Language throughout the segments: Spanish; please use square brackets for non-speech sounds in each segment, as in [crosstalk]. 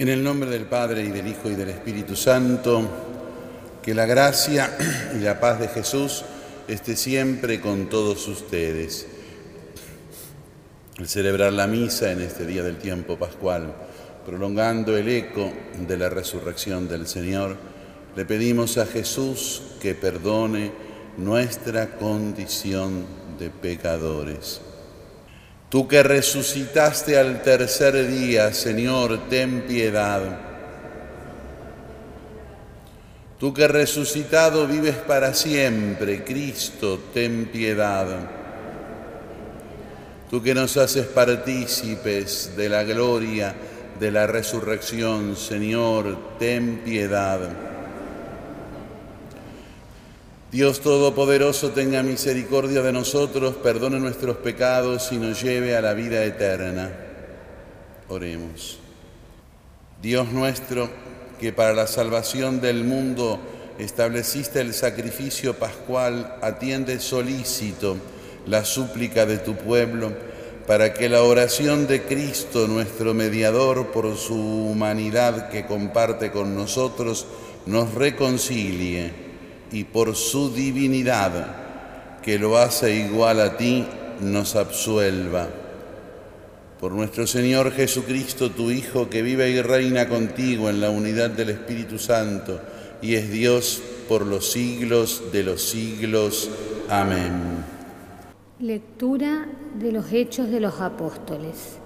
En el nombre del Padre y del Hijo y del Espíritu Santo, que la gracia y la paz de Jesús esté siempre con todos ustedes. Al celebrar la misa en este día del tiempo pascual, prolongando el eco de la resurrección del Señor, le pedimos a Jesús que perdone nuestra condición de pecadores. Tú que resucitaste al tercer día, Señor, ten piedad. Tú que resucitado vives para siempre, Cristo, ten piedad. Tú que nos haces partícipes de la gloria de la resurrección, Señor, ten piedad. Dios Todopoderoso tenga misericordia de nosotros, perdone nuestros pecados y nos lleve a la vida eterna. Oremos. Dios nuestro, que para la salvación del mundo estableciste el sacrificio pascual, atiende solícito la súplica de tu pueblo, para que la oración de Cristo, nuestro mediador, por su humanidad que comparte con nosotros, nos reconcilie y por su divinidad, que lo hace igual a ti, nos absuelva. Por nuestro Señor Jesucristo, tu Hijo, que vive y reina contigo en la unidad del Espíritu Santo, y es Dios por los siglos de los siglos. Amén. Lectura de los Hechos de los Apóstoles.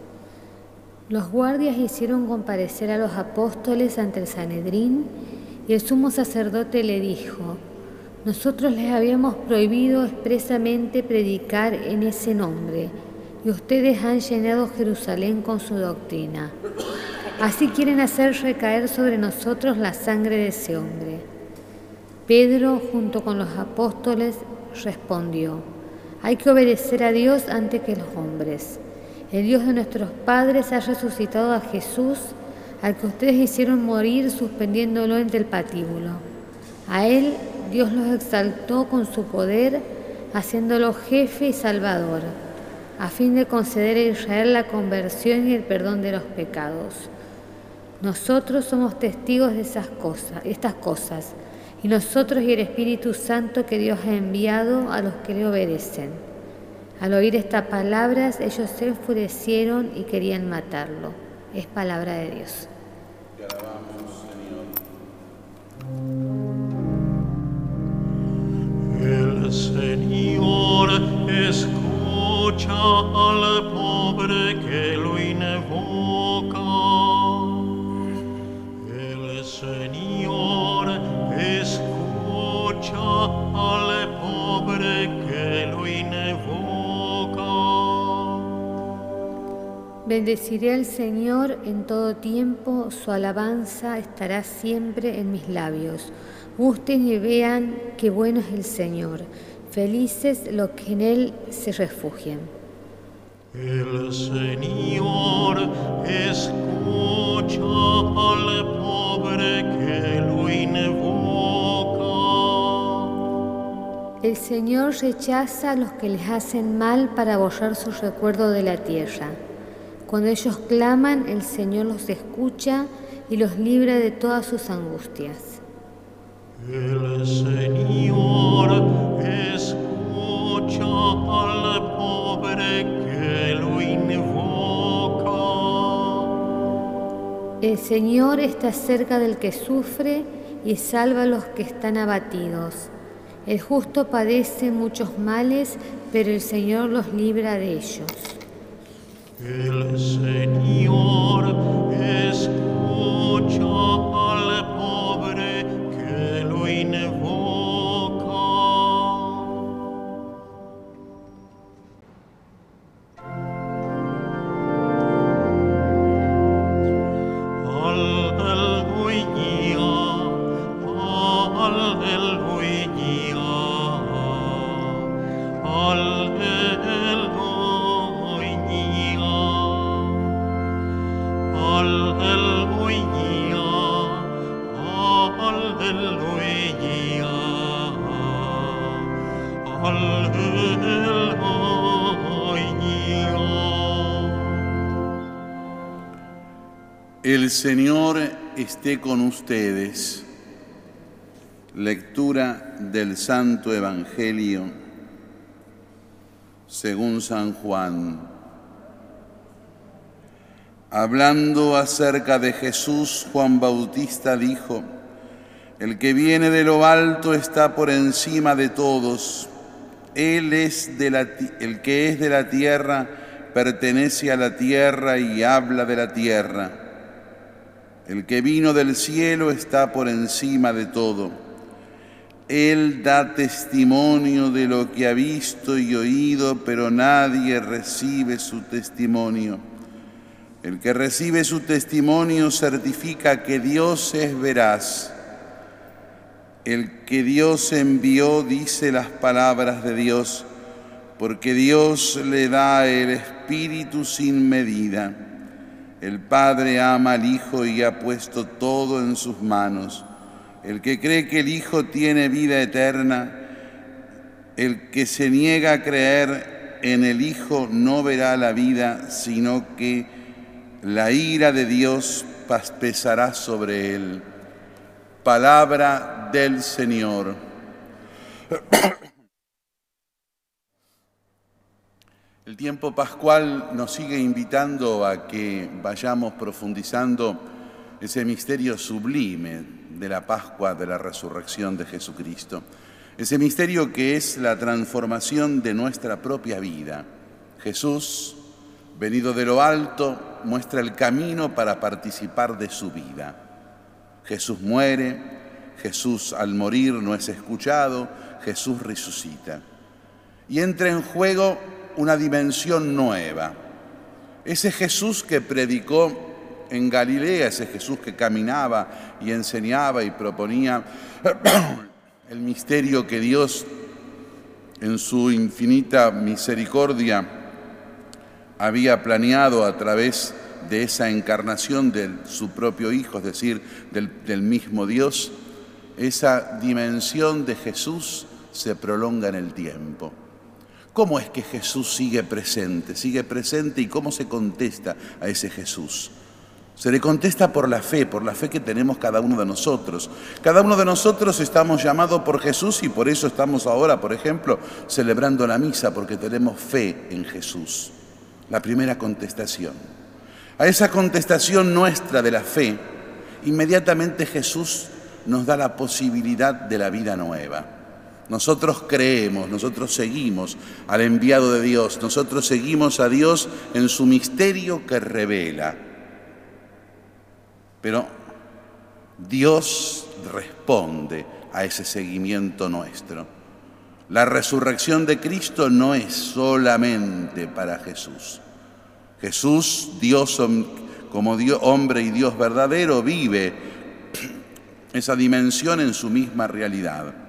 Los guardias hicieron comparecer a los apóstoles ante el Sanedrín y el sumo sacerdote le dijo, nosotros les habíamos prohibido expresamente predicar en ese nombre y ustedes han llenado Jerusalén con su doctrina. Así quieren hacer recaer sobre nosotros la sangre de ese hombre. Pedro, junto con los apóstoles, respondió, hay que obedecer a Dios antes que los hombres. El Dios de nuestros padres ha resucitado a Jesús, al que ustedes hicieron morir suspendiéndolo entre el patíbulo. A él Dios los exaltó con su poder, haciéndolo jefe y salvador, a fin de conceder a Israel la conversión y el perdón de los pecados. Nosotros somos testigos de esas cosas, estas cosas, y nosotros y el Espíritu Santo que Dios ha enviado a los que le obedecen. Al oír estas palabras, ellos se enfurecieron y querían matarlo. Es palabra de Dios. Señor escucha al pobre que lo invoca. El Señor escucha al pobre que lo invoca. Bendeciré al Señor en todo tiempo, su alabanza estará siempre en mis labios. Gusten y vean qué bueno es el Señor, felices los que en Él se refugian. El Señor escucha al pobre que lo invoca. El Señor rechaza a los que les hacen mal para borrar su recuerdo de la tierra. Cuando ellos claman, el Señor los escucha y los libra de todas sus angustias. El Señor está cerca del que sufre y salva a los que están abatidos. El justo padece muchos males, pero el Señor los libra de ellos. El Señor El Señor esté con ustedes. Lectura del Santo Evangelio según San Juan. Hablando acerca de Jesús, Juan Bautista dijo, El que viene de lo alto está por encima de todos. Él es de la, el que es de la tierra pertenece a la tierra y habla de la tierra. El que vino del cielo está por encima de todo. Él da testimonio de lo que ha visto y oído, pero nadie recibe su testimonio. El que recibe su testimonio certifica que Dios es veraz. El que Dios envió dice las palabras de Dios, porque Dios le da el Espíritu sin medida. El Padre ama al Hijo y ha puesto todo en sus manos. El que cree que el Hijo tiene vida eterna, el que se niega a creer en el Hijo no verá la vida, sino que la ira de Dios pesará sobre él. Palabra del Señor. El tiempo pascual nos sigue invitando a que vayamos profundizando ese misterio sublime de la Pascua de la resurrección de Jesucristo. Ese misterio que es la transformación de nuestra propia vida. Jesús, venido de lo alto, muestra el camino para participar de su vida. Jesús muere, Jesús al morir no es escuchado, Jesús resucita. Y entra en juego una dimensión nueva. Ese Jesús que predicó en Galilea, ese Jesús que caminaba y enseñaba y proponía [clears throat] el misterio que Dios en su infinita misericordia había planeado a través de esa encarnación de su propio Hijo, es decir, del, mismo Dios, esa dimensión de Jesús se prolonga en el tiempo. ¿Cómo es que Jesús sigue presente? Sigue presente y cómo se contesta a ese Jesús. Se le contesta por la fe, por la fe que tenemos cada uno de nosotros. Cada uno de nosotros estamos llamados por Jesús y por eso estamos ahora, por ejemplo, celebrando la misa, porque tenemos fe en Jesús. La primera contestación. A esa contestación nuestra de la fe, inmediatamente Jesús nos da la posibilidad de la vida nueva. Nosotros creemos, nosotros seguimos al enviado de Dios, nosotros seguimos a Dios en su misterio que revela pero Dios responde a ese seguimiento nuestro. La resurrección de Cristo no es solamente para Jesús. Jesús, Dios como Dios, hombre y Dios verdadero, vive [clears throat] esa dimensión en su misma realidad.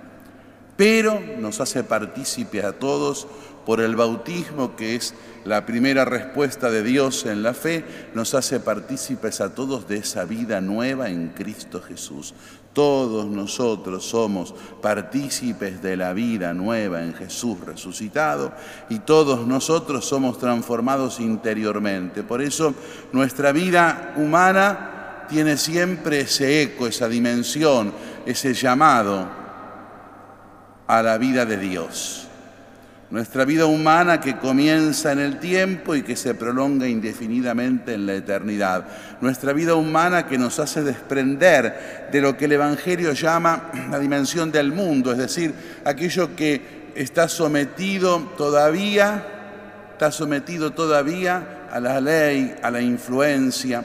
Pero nos hace partícipe a todos por el bautismo, que es la primera respuesta de Dios en la fe, nos hace partícipes a todos de esa vida nueva en Cristo Jesús. Todos nosotros somos partícipes de la vida nueva en Jesús resucitado y todos nosotros somos transformados interiormente. Por eso nuestra vida humana tiene siempre ese eco, esa dimensión, ese llamado a la vida de Dios. Nuestra vida humana que comienza en el tiempo y que se prolonga indefinidamente en la eternidad. Nuestra vida humana que nos hace desprender de lo que el Evangelio llama [clears throat] la dimensión del mundo, es decir, aquello que está sometido todavía, está sometido todavía a la ley, a la influencia,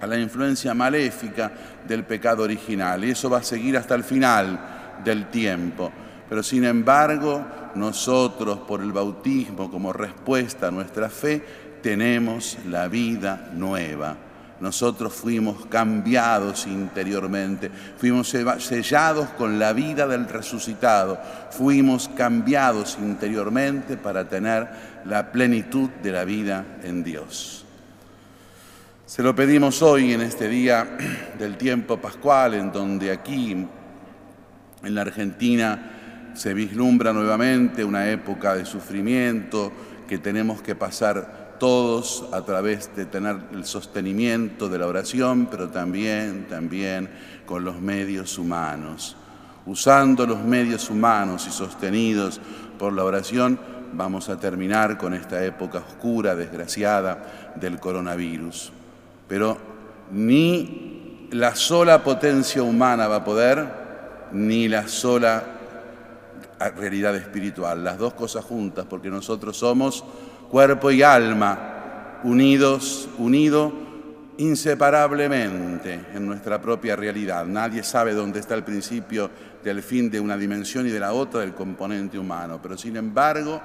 a la influencia maléfica del pecado original. Y eso va a seguir hasta el final del tiempo. Pero sin embargo, nosotros por el bautismo como respuesta a nuestra fe tenemos la vida nueva. Nosotros fuimos cambiados interiormente, fuimos sellados con la vida del resucitado, fuimos cambiados interiormente para tener la plenitud de la vida en Dios. Se lo pedimos hoy en este día del tiempo pascual, en donde aquí en la Argentina se vislumbra nuevamente una época de sufrimiento que tenemos que pasar todos a través de tener el sostenimiento de la oración, pero también, también con los medios humanos. Usando los medios humanos y sostenidos por la oración, vamos a terminar con esta época oscura, desgraciada del coronavirus. Pero ni la sola potencia humana va a poder, ni la sola realidad espiritual, las dos cosas juntas, porque nosotros somos cuerpo y alma unidos, unidos inseparablemente en nuestra propia realidad. Nadie sabe dónde está el principio del fin de una dimensión y de la otra del componente humano, pero sin embargo,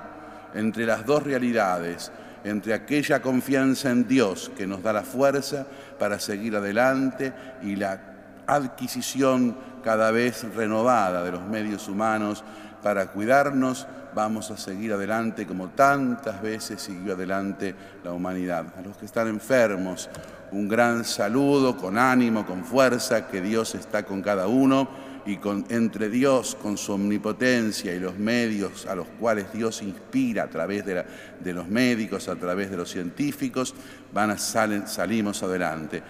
entre las dos realidades, entre aquella confianza en Dios que nos da la fuerza para seguir adelante y la adquisición cada vez renovada de los medios humanos para cuidarnos, vamos a seguir adelante como tantas veces siguió adelante la humanidad. A los que están enfermos, un gran saludo con ánimo, con fuerza, que Dios está con cada uno y con, entre Dios, con su omnipotencia y los medios a los cuales Dios inspira a través de, de los médicos, a través de los científicos, van a salen, salimos adelante.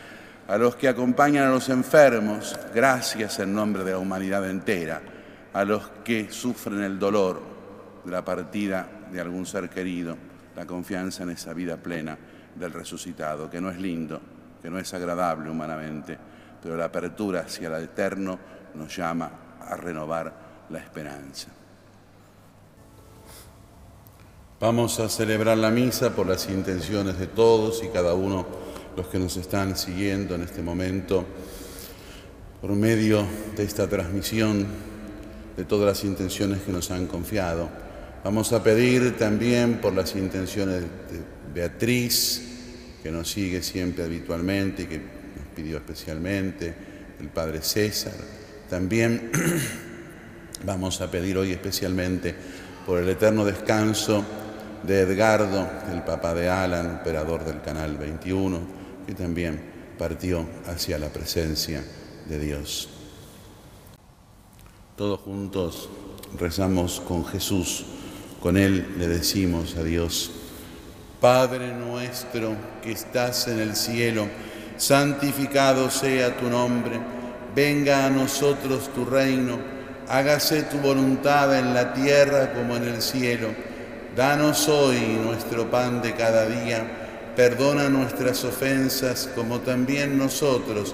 A los que acompañan a los enfermos, gracias en nombre de la humanidad entera. A los que sufren el dolor de la partida de algún ser querido, la confianza en esa vida plena del resucitado, que no es lindo, que no es agradable humanamente, pero la apertura hacia el eterno nos llama a renovar la esperanza. Vamos a celebrar la misa por las intenciones de todos y cada uno los que nos están siguiendo en este momento por medio de esta transmisión de todas las intenciones que nos han confiado. Vamos a pedir también por las intenciones de Beatriz, que nos sigue siempre habitualmente y que nos pidió especialmente, el Padre César, también [clears throat] vamos a pedir hoy especialmente por el eterno descanso de Edgardo, el papá de Alan, operador del Canal 21, que también partió hacia la presencia de Dios. Todos juntos rezamos con Jesús, con Él le decimos a Dios, Padre nuestro que estás en el cielo, santificado sea tu nombre venga a nosotros tu reino, hágase tu voluntad en la tierra como en el cielo. Danos hoy nuestro pan de cada día, perdona nuestras ofensas como también nosotros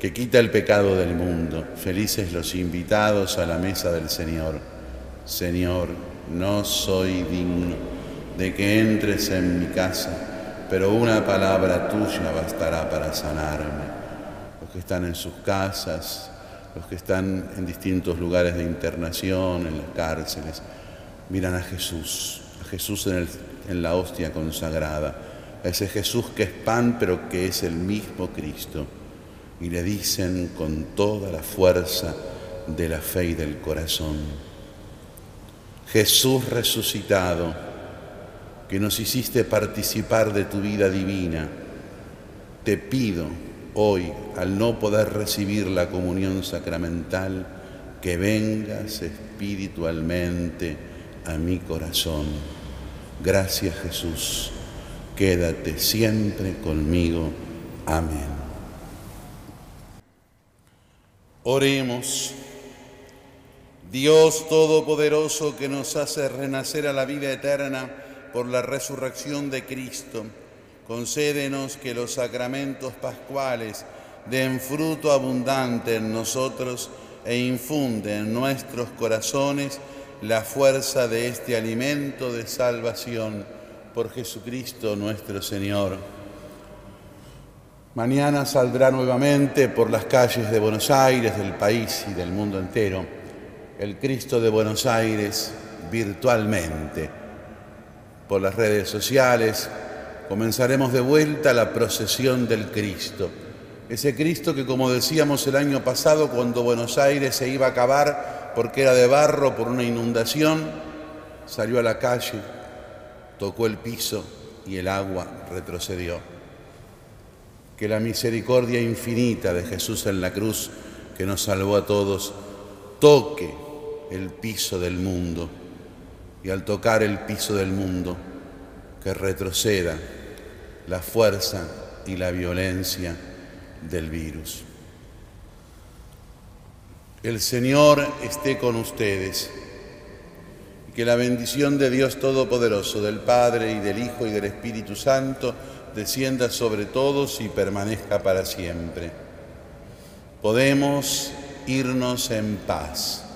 que quita el pecado del mundo. Felices los invitados a la mesa del Señor. Señor, no soy digno de que entres en mi casa, pero una palabra tuya bastará para sanarme los que están en sus casas, los que están en distintos lugares de internación, en las cárceles, miran a Jesús, a Jesús en, la hostia consagrada, a ese Jesús que es pan pero que es el mismo Cristo, y le dicen con toda la fuerza de la fe y del corazón, Jesús resucitado, que nos hiciste participar de tu vida divina, te pido hoy, al no poder recibir la comunión sacramental, que vengas espiritualmente a mi corazón. Gracias Jesús, quédate siempre conmigo. Amén. Oremos. Dios Todopoderoso que nos hace renacer a la vida eterna por la resurrección de Cristo concédenos que los sacramentos pascuales den fruto abundante en nosotros e infunden en nuestros corazones la fuerza de este alimento de salvación por Jesucristo nuestro Señor. Mañana saldrá nuevamente por las calles de Buenos Aires, del país y del mundo entero, el Cristo de Buenos Aires virtualmente, por las redes sociales, comenzaremos de vuelta la procesión del Cristo. Ese Cristo que, como decíamos el año pasado, cuando Buenos Aires se iba a acabar porque era de barro por una inundación, salió a la calle, tocó el piso y el agua retrocedió. Que la misericordia infinita de Jesús en la cruz, que nos salvó a todos, toque el piso del mundo y al tocar el piso del mundo, que retroceda la fuerza y la violencia del virus. El Señor esté con ustedes y que la bendición de Dios Todopoderoso, del Padre y del Hijo y del Espíritu Santo, descienda sobre todos y permanezca para siempre. Podemos irnos en paz.